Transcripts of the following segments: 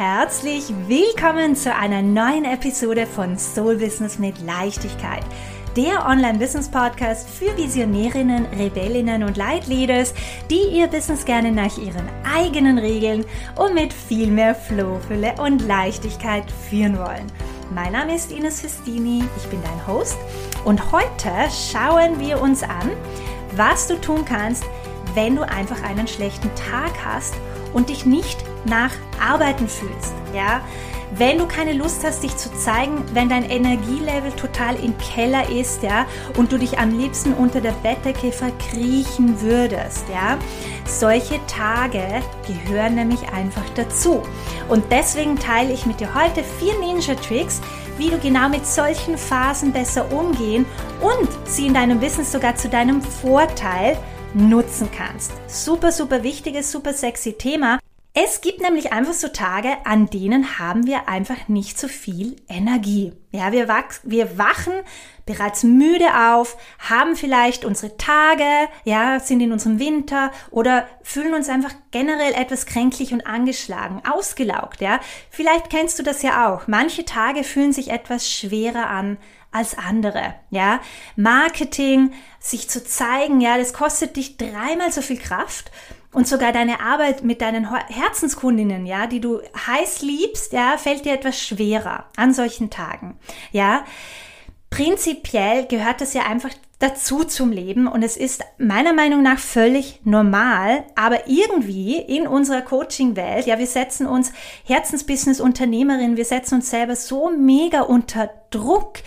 herzlich willkommen zu einer neuen Episode von Soul Business mit Leichtigkeit. Der Online-Business-Podcast für Visionärinnen, Rebellinnen und Leitleaders, die ihr Business gerne nach ihren eigenen Regeln und mit viel mehr Flohfülle und Leichtigkeit führen wollen. Mein Name ist Ines Festini, ich bin dein Host und heute schauen wir uns an, was du tun kannst, wenn du einfach einen schlechten Tag hast und dich nicht nach Arbeiten fühlst. Ja, wenn du keine Lust hast, dich zu zeigen, wenn dein Energielevel total im Keller ist, ja, und du dich am liebsten unter der Bettdecke verkriechen würdest, ja, solche Tage gehören nämlich einfach dazu. Und deswegen teile ich mit dir heute vier Ninja Tricks, wie du genau mit solchen Phasen besser umgehen und sie in deinem Business sogar zu deinem Vorteil nutzen kannst. Super, super wichtiges, super sexy Thema. Es gibt nämlich einfach so Tage, an denen haben wir einfach nicht so viel Energie. Ja, wir, wach, wir wachen bereits müde auf, haben vielleicht unsere Tage, ja, sind in unserem Winter oder fühlen uns einfach generell etwas kränklich und angeschlagen, ausgelaugt, ja. Vielleicht kennst du das ja auch. Manche Tage fühlen sich etwas schwerer an als andere, ja. Marketing, sich zu zeigen, ja, das kostet dich dreimal so viel Kraft und sogar deine Arbeit mit deinen Herzenskundinnen, ja, die du heiß liebst, ja, fällt dir etwas schwerer an solchen Tagen, ja. Prinzipiell gehört das ja einfach dazu zum Leben und es ist meiner Meinung nach völlig normal, aber irgendwie in unserer Coaching-Welt, ja, wir setzen uns Herzensbusiness-Unternehmerin, wir setzen uns selber so mega unter Druck,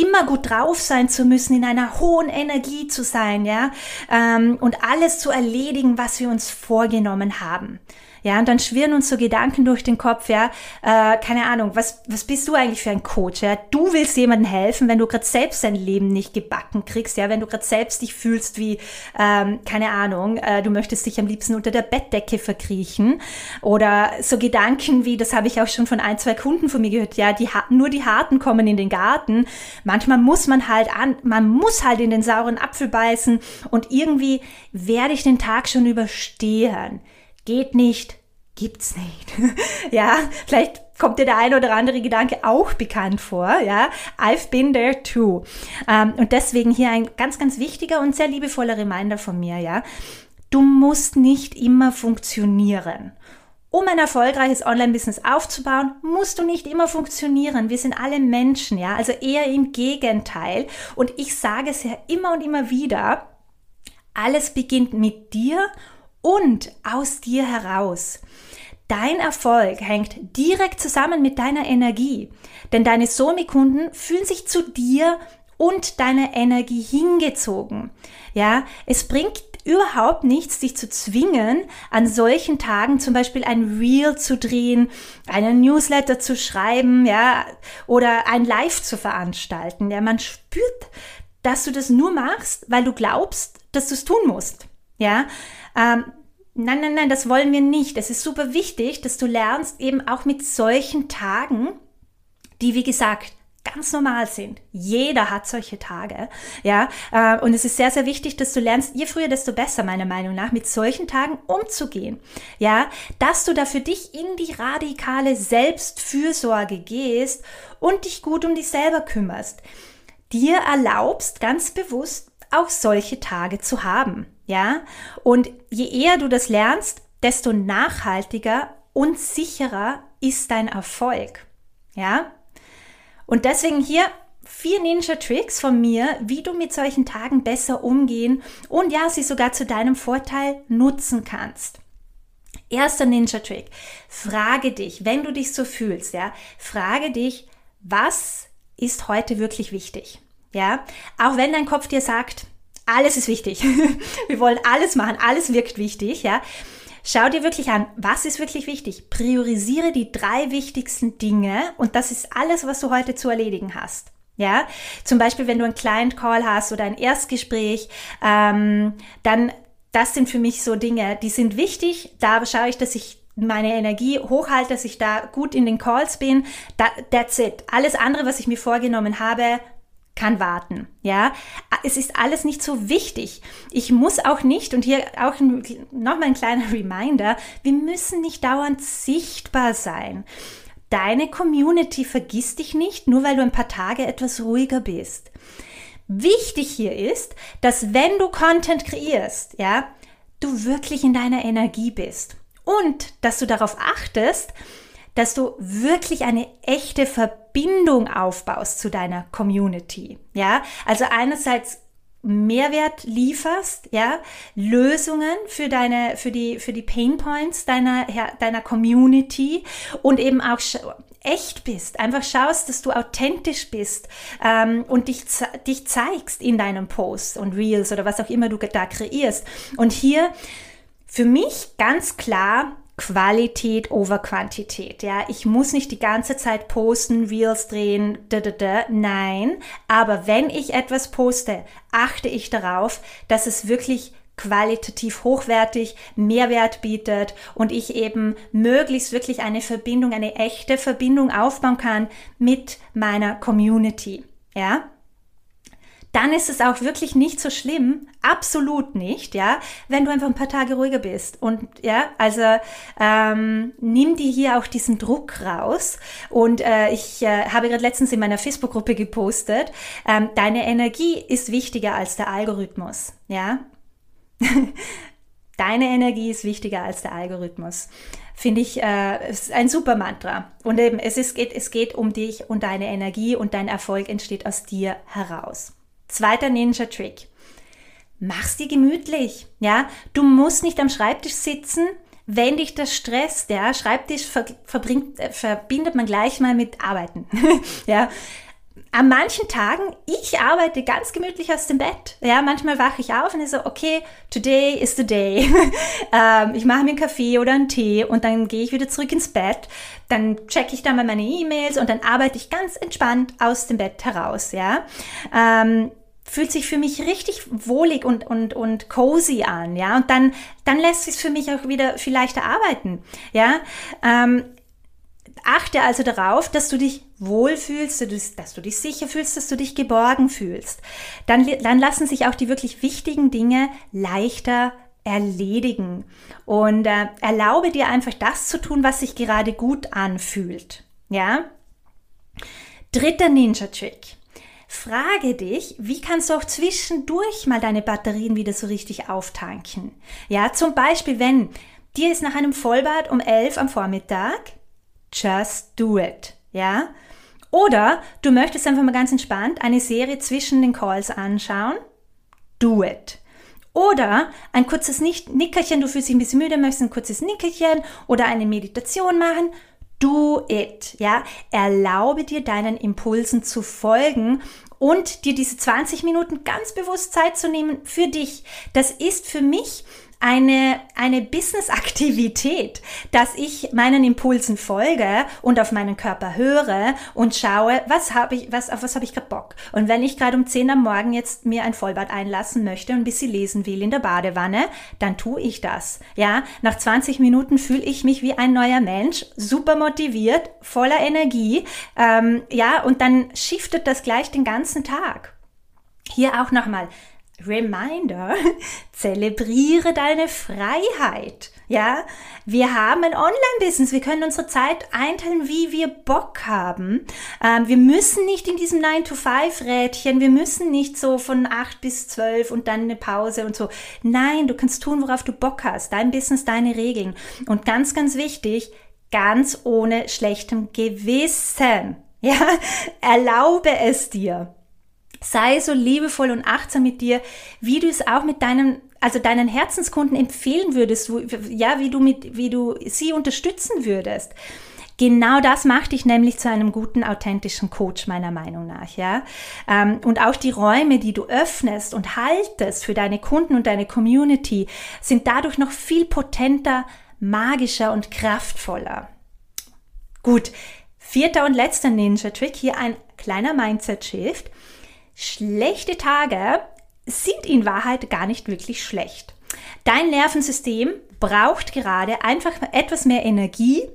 immer gut drauf sein zu müssen, in einer hohen Energie zu sein, ja, ähm, und alles zu erledigen, was wir uns vorgenommen haben. Ja, und dann schwirren uns so Gedanken durch den Kopf, ja, äh, keine Ahnung, was, was bist du eigentlich für ein Coach? Ja? Du willst jemandem helfen, wenn du gerade selbst dein Leben nicht gebacken kriegst, ja, wenn du gerade selbst dich fühlst wie, ähm, keine Ahnung, äh, du möchtest dich am liebsten unter der Bettdecke verkriechen. Oder so Gedanken wie, das habe ich auch schon von ein, zwei Kunden von mir gehört, ja, die nur die Harten kommen in den Garten. Manchmal muss man halt an, man muss halt in den sauren Apfel beißen und irgendwie werde ich den Tag schon überstehen geht nicht, gibt's nicht. ja, vielleicht kommt dir der ein oder andere Gedanke auch bekannt vor. Ja, I've been there too. Ähm, und deswegen hier ein ganz, ganz wichtiger und sehr liebevoller Reminder von mir. Ja, du musst nicht immer funktionieren. Um ein erfolgreiches Online-Business aufzubauen, musst du nicht immer funktionieren. Wir sind alle Menschen, ja, also eher im Gegenteil. Und ich sage es ja immer und immer wieder, alles beginnt mit dir und aus dir heraus. Dein Erfolg hängt direkt zusammen mit deiner Energie, denn deine Somi-Kunden fühlen sich zu dir und deiner Energie hingezogen. Ja, es bringt überhaupt nichts, dich zu zwingen, an solchen Tagen zum Beispiel ein Reel zu drehen, einen Newsletter zu schreiben, ja, oder ein Live zu veranstalten. Ja, man spürt, dass du das nur machst, weil du glaubst, dass du es tun musst. Ja, ähm, nein, nein, nein, das wollen wir nicht. Es ist super wichtig, dass du lernst, eben auch mit solchen Tagen, die wie gesagt ganz normal sind. Jeder hat solche Tage, ja. Äh, und es ist sehr, sehr wichtig, dass du lernst, je früher, desto besser, meiner Meinung nach, mit solchen Tagen umzugehen, ja. Dass du da für dich in die radikale Selbstfürsorge gehst und dich gut um dich selber kümmerst. Dir erlaubst, ganz bewusst auch solche Tage zu haben. Ja? Und je eher du das lernst, desto nachhaltiger und sicherer ist dein Erfolg. Ja? Und deswegen hier vier Ninja Tricks von mir, wie du mit solchen Tagen besser umgehen und ja, sie sogar zu deinem Vorteil nutzen kannst. Erster Ninja Trick. Frage dich, wenn du dich so fühlst, ja, frage dich, was ist heute wirklich wichtig? Ja, auch wenn dein Kopf dir sagt, alles ist wichtig. Wir wollen alles machen, alles wirkt wichtig, ja. Schau dir wirklich an, was ist wirklich wichtig. Priorisiere die drei wichtigsten Dinge und das ist alles, was du heute zu erledigen hast. Ja, zum Beispiel, wenn du einen Client Call hast oder ein Erstgespräch, ähm, dann das sind für mich so Dinge, die sind wichtig. Da schaue ich, dass ich meine Energie hochhalte, dass ich da gut in den Calls bin. That, that's it. Alles andere, was ich mir vorgenommen habe, kann warten. Ja, es ist alles nicht so wichtig. Ich muss auch nicht, und hier auch nochmal ein kleiner Reminder, wir müssen nicht dauernd sichtbar sein. Deine Community vergisst dich nicht, nur weil du ein paar Tage etwas ruhiger bist. Wichtig hier ist, dass wenn du Content kreierst, ja, du wirklich in deiner Energie bist und dass du darauf achtest, dass du wirklich eine echte Verbindung aufbaust zu deiner Community. Ja, also einerseits Mehrwert lieferst, ja, Lösungen für deine, für die, für die Pain Points deiner, deiner Community und eben auch echt bist, einfach schaust, dass du authentisch bist ähm, und dich, dich zeigst in deinem Post und Reels oder was auch immer du da kreierst. Und hier für mich ganz klar Qualität over Quantität. Ja, ich muss nicht die ganze Zeit posten, Reels drehen, da, da, da. Nein, aber wenn ich etwas poste, achte ich darauf, dass es wirklich qualitativ hochwertig Mehrwert bietet und ich eben möglichst wirklich eine Verbindung, eine echte Verbindung aufbauen kann mit meiner Community. Ja? Dann ist es auch wirklich nicht so schlimm, absolut nicht, ja, wenn du einfach ein paar Tage ruhiger bist. Und ja, also ähm, nimm dir hier auch diesen Druck raus. Und äh, ich äh, habe gerade letztens in meiner Facebook-Gruppe gepostet, ähm, deine Energie ist wichtiger als der Algorithmus, ja. deine Energie ist wichtiger als der Algorithmus finde ich äh, ein super Mantra. Und eben, es, ist, es geht um dich und deine Energie und dein Erfolg entsteht aus dir heraus. Zweiter Ninja-Trick. Mach's dir gemütlich. Ja, du musst nicht am Schreibtisch sitzen, wenn dich das stresst. Ja, Schreibtisch ver verbringt, äh, verbindet man gleich mal mit Arbeiten. ja, an manchen Tagen, ich arbeite ganz gemütlich aus dem Bett. Ja, manchmal wache ich auf und ich so, okay, today is the day. ähm, ich mache mir einen Kaffee oder einen Tee und dann gehe ich wieder zurück ins Bett. Dann checke ich dann mal meine E-Mails und dann arbeite ich ganz entspannt aus dem Bett heraus. Ja. Ähm, fühlt sich für mich richtig wohlig und, und, und cozy an, ja, und dann, dann lässt es für mich auch wieder viel leichter arbeiten, ja. Ähm, achte also darauf, dass du dich wohlfühlst, dass du dich sicher fühlst, dass du dich geborgen fühlst. Dann, dann lassen sich auch die wirklich wichtigen Dinge leichter erledigen und äh, erlaube dir einfach das zu tun, was sich gerade gut anfühlt, ja. Dritter Ninja-Trick. Frage dich, wie kannst du auch zwischendurch mal deine Batterien wieder so richtig auftanken? Ja, zum Beispiel, wenn dir ist nach einem Vollbad um 11 am Vormittag, just do it. Ja? Oder du möchtest einfach mal ganz entspannt eine Serie zwischen den Calls anschauen, do it. Oder ein kurzes Nickerchen, du fühlst dich ein bisschen müde, möchtest ein kurzes Nickerchen oder eine Meditation machen, Do it, ja. Erlaube dir deinen Impulsen zu folgen und dir diese 20 Minuten ganz bewusst Zeit zu nehmen für dich. Das ist für mich eine, eine Business-Aktivität, dass ich meinen Impulsen folge und auf meinen Körper höre und schaue, was habe ich, was, auf was habe ich gerade Bock. Und wenn ich gerade um 10 am Morgen jetzt mir ein Vollbad einlassen möchte und ein bisschen lesen will in der Badewanne, dann tue ich das. Ja, nach 20 Minuten fühle ich mich wie ein neuer Mensch, super motiviert, voller Energie. Ähm, ja, und dann shiftet das gleich den ganzen Tag. Hier auch nochmal Reminder, zelebriere deine Freiheit. Ja, wir haben ein Online-Business. Wir können unsere Zeit einteilen, wie wir Bock haben. Ähm, wir müssen nicht in diesem 9-to-5-Rädchen. Wir müssen nicht so von 8 bis 12 und dann eine Pause und so. Nein, du kannst tun, worauf du Bock hast. Dein Business, deine Regeln. Und ganz, ganz wichtig, ganz ohne schlechtem Gewissen. Ja, erlaube es dir. Sei so liebevoll und achtsam mit dir, wie du es auch mit deinen, also deinen Herzenskunden empfehlen würdest, ja, wie du mit, wie du sie unterstützen würdest. Genau das macht dich nämlich zu einem guten, authentischen Coach, meiner Meinung nach, ja. Ähm, und auch die Räume, die du öffnest und haltest für deine Kunden und deine Community, sind dadurch noch viel potenter, magischer und kraftvoller. Gut. Vierter und letzter Ninja-Trick, hier ein kleiner Mindset-Shift. Schlechte Tage sind in Wahrheit gar nicht wirklich schlecht. Dein Nervensystem braucht gerade einfach etwas mehr Energie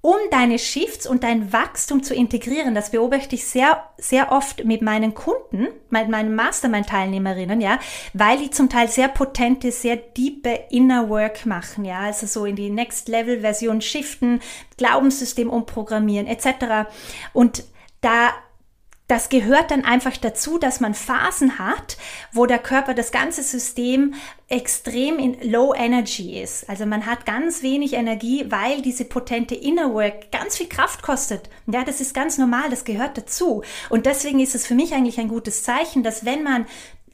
um deine Shifts und dein Wachstum zu integrieren. Das beobachte ich sehr, sehr oft mit meinen Kunden, mit meinen Mastermind-Teilnehmerinnen, ja, weil die zum Teil sehr potente, sehr diepe Inner Work machen, ja, also so in die Next-Level-Version shiften, Glaubenssystem umprogrammieren, etc. Und da das gehört dann einfach dazu, dass man Phasen hat, wo der Körper das ganze System extrem in Low Energy ist. Also man hat ganz wenig Energie, weil diese potente Inner Work ganz viel Kraft kostet. Ja, das ist ganz normal, das gehört dazu. Und deswegen ist es für mich eigentlich ein gutes Zeichen, dass wenn man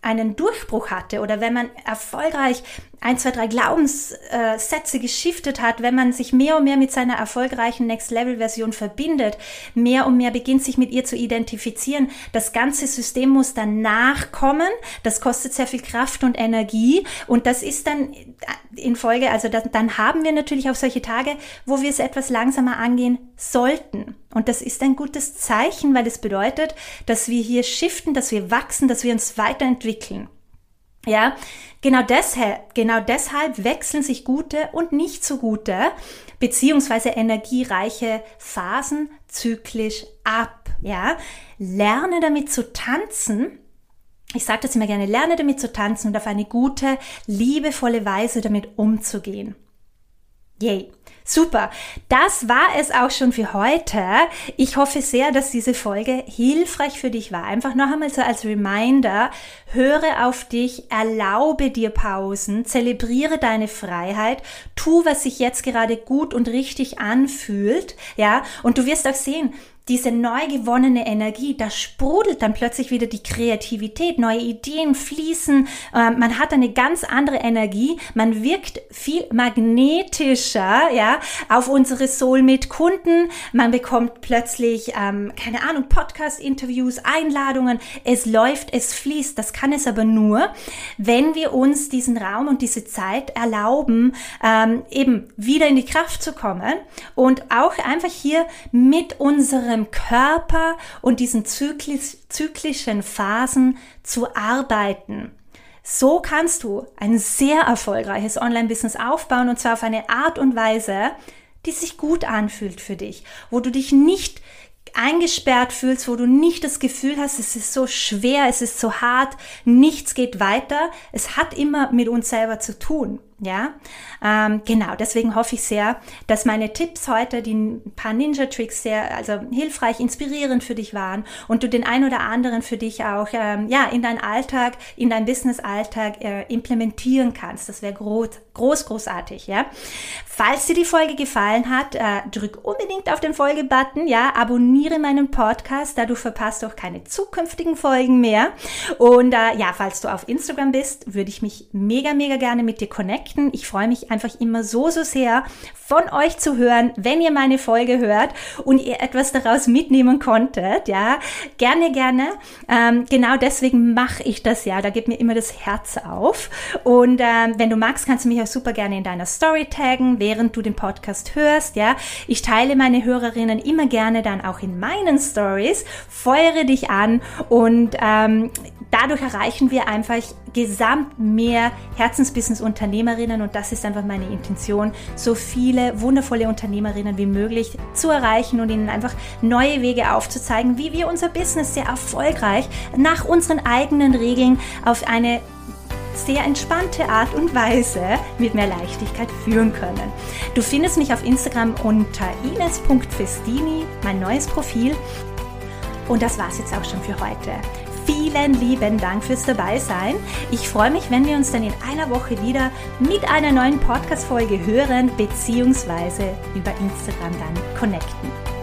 einen Durchbruch hatte oder wenn man erfolgreich ein, zwei, drei Glaubenssätze geschiftet hat, wenn man sich mehr und mehr mit seiner erfolgreichen Next-Level-Version verbindet, mehr und mehr beginnt sich mit ihr zu identifizieren, das ganze System muss dann nachkommen, das kostet sehr viel Kraft und Energie und das ist dann in Folge, also das, dann haben wir natürlich auch solche Tage, wo wir es etwas langsamer angehen sollten. Und das ist ein gutes Zeichen, weil es bedeutet, dass wir hier shiften, dass wir wachsen, dass wir uns weiterentwickeln. Ja, genau deshalb, genau deshalb wechseln sich gute und nicht so gute beziehungsweise energiereiche Phasen zyklisch ab. Ja, lerne damit zu tanzen. Ich sage das immer gerne, lerne damit zu tanzen und auf eine gute, liebevolle Weise damit umzugehen. Yay. Super. Das war es auch schon für heute. Ich hoffe sehr, dass diese Folge hilfreich für dich war. Einfach noch einmal so als Reminder. Höre auf dich, erlaube dir Pausen, zelebriere deine Freiheit, tu, was sich jetzt gerade gut und richtig anfühlt. Ja, und du wirst auch sehen, diese neu gewonnene Energie, da sprudelt dann plötzlich wieder die Kreativität, neue Ideen fließen, äh, man hat eine ganz andere Energie, man wirkt viel magnetischer, ja, auf unsere Soulmate-Kunden, man bekommt plötzlich, ähm, keine Ahnung, Podcast-Interviews, Einladungen, es läuft, es fließt, das kann es aber nur, wenn wir uns diesen Raum und diese Zeit erlauben, ähm, eben wieder in die Kraft zu kommen und auch einfach hier mit unserem unserem Körper und diesen zyklisch, zyklischen Phasen zu arbeiten. So kannst du ein sehr erfolgreiches Online-Business aufbauen und zwar auf eine Art und Weise, die sich gut anfühlt für dich, wo du dich nicht eingesperrt fühlst, wo du nicht das Gefühl hast, es ist so schwer, es ist so hart, nichts geht weiter. Es hat immer mit uns selber zu tun. Ja, ähm, genau. Deswegen hoffe ich sehr, dass meine Tipps heute, die paar Ninja-Tricks sehr, also hilfreich, inspirierend für dich waren und du den ein oder anderen für dich auch, ähm, ja, in deinen Alltag, in deinen Business-Alltag äh, implementieren kannst. Das wäre groß, groß, großartig. Ja. Falls dir die Folge gefallen hat, äh, drück unbedingt auf den Folge-Button. Ja, abonniere meinen Podcast, da du verpasst auch keine zukünftigen Folgen mehr. Und äh, ja, falls du auf Instagram bist, würde ich mich mega, mega gerne mit dir connecten connecten. Ich freue mich einfach immer so, so sehr von euch zu hören, wenn ihr meine Folge hört und ihr etwas daraus mitnehmen konntet. Ja, gerne, gerne. Ähm, genau deswegen mache ich das ja. Da geht mir immer das Herz auf. Und ähm, wenn du magst, kannst du mich auch super gerne in deiner Story taggen, während du den Podcast hörst. Ja, ich teile meine Hörerinnen immer gerne dann auch in meinen Stories. Feuere dich an und ähm, dadurch erreichen wir einfach gesamt mehr Herzensbusiness-Unternehmerinnen und das ist einfach meine Intention, so viele wundervolle Unternehmerinnen wie möglich zu erreichen und ihnen einfach neue Wege aufzuzeigen, wie wir unser Business sehr erfolgreich nach unseren eigenen Regeln auf eine sehr entspannte Art und Weise mit mehr Leichtigkeit führen können. Du findest mich auf Instagram unter ines.festini, mein neues Profil. Und das war's jetzt auch schon für heute. Vielen lieben Dank fürs Dabeisein. Ich freue mich, wenn wir uns dann in einer Woche wieder mit einer neuen Podcast-Folge hören, beziehungsweise über Instagram dann connecten.